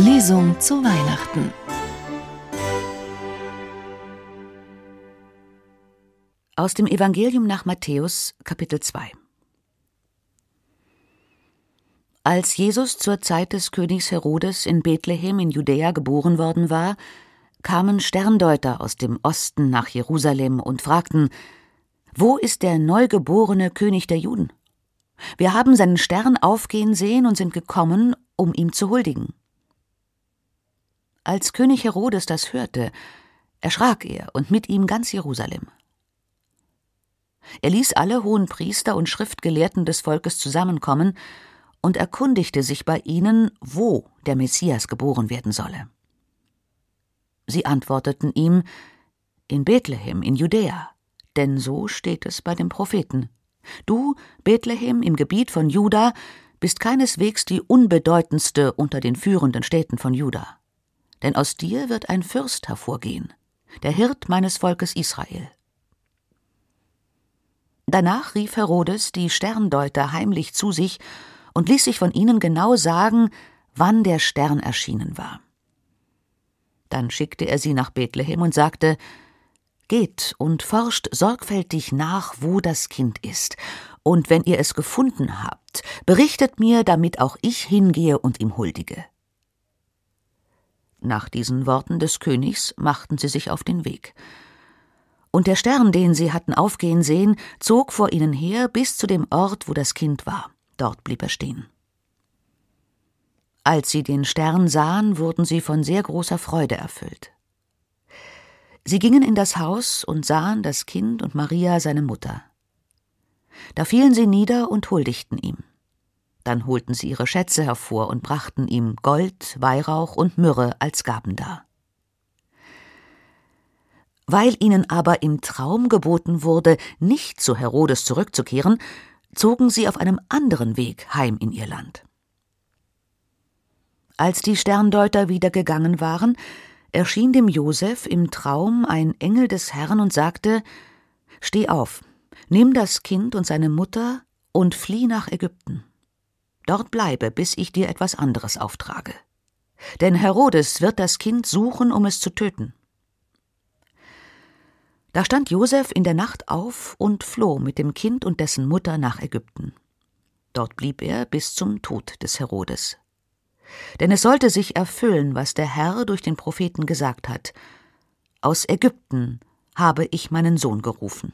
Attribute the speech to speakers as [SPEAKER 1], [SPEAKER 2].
[SPEAKER 1] Lesung zu Weihnachten.
[SPEAKER 2] Aus dem Evangelium nach Matthäus, Kapitel 2. Als Jesus zur Zeit des Königs Herodes in Bethlehem in Judäa geboren worden war, kamen Sterndeuter aus dem Osten nach Jerusalem und fragten: Wo ist der neugeborene König der Juden? Wir haben seinen Stern aufgehen sehen und sind gekommen, um ihm zu huldigen. Als König Herodes das hörte, erschrak er und mit ihm ganz Jerusalem. Er ließ alle hohen Priester und Schriftgelehrten des Volkes zusammenkommen und erkundigte sich bei ihnen, wo der Messias geboren werden solle. Sie antworteten ihm In Bethlehem in Judäa, denn so steht es bei dem Propheten. Du, Bethlehem im Gebiet von Juda, bist keineswegs die unbedeutendste unter den führenden Städten von Juda. Denn aus dir wird ein Fürst hervorgehen, der Hirt meines Volkes Israel. Danach rief Herodes die Sterndeuter heimlich zu sich und ließ sich von ihnen genau sagen, wann der Stern erschienen war. Dann schickte er sie nach Bethlehem und sagte Geht und forscht sorgfältig nach, wo das Kind ist, und wenn ihr es gefunden habt, berichtet mir, damit auch ich hingehe und ihm huldige. Nach diesen Worten des Königs machten sie sich auf den Weg. Und der Stern, den sie hatten aufgehen sehen, zog vor ihnen her bis zu dem Ort, wo das Kind war. Dort blieb er stehen. Als sie den Stern sahen, wurden sie von sehr großer Freude erfüllt. Sie gingen in das Haus und sahen das Kind und Maria seine Mutter. Da fielen sie nieder und huldigten ihm. Dann holten sie ihre Schätze hervor und brachten ihm Gold, Weihrauch und Myrrhe als Gaben dar. Weil ihnen aber im Traum geboten wurde, nicht zu Herodes zurückzukehren, zogen sie auf einem anderen Weg heim in ihr Land. Als die Sterndeuter wieder gegangen waren, erschien dem Josef im Traum ein Engel des Herrn und sagte: Steh auf, nimm das Kind und seine Mutter und flieh nach Ägypten. Dort bleibe, bis ich dir etwas anderes auftrage. Denn Herodes wird das Kind suchen, um es zu töten. Da stand Josef in der Nacht auf und floh mit dem Kind und dessen Mutter nach Ägypten. Dort blieb er bis zum Tod des Herodes. Denn es sollte sich erfüllen, was der Herr durch den Propheten gesagt hat. Aus Ägypten habe ich meinen Sohn gerufen.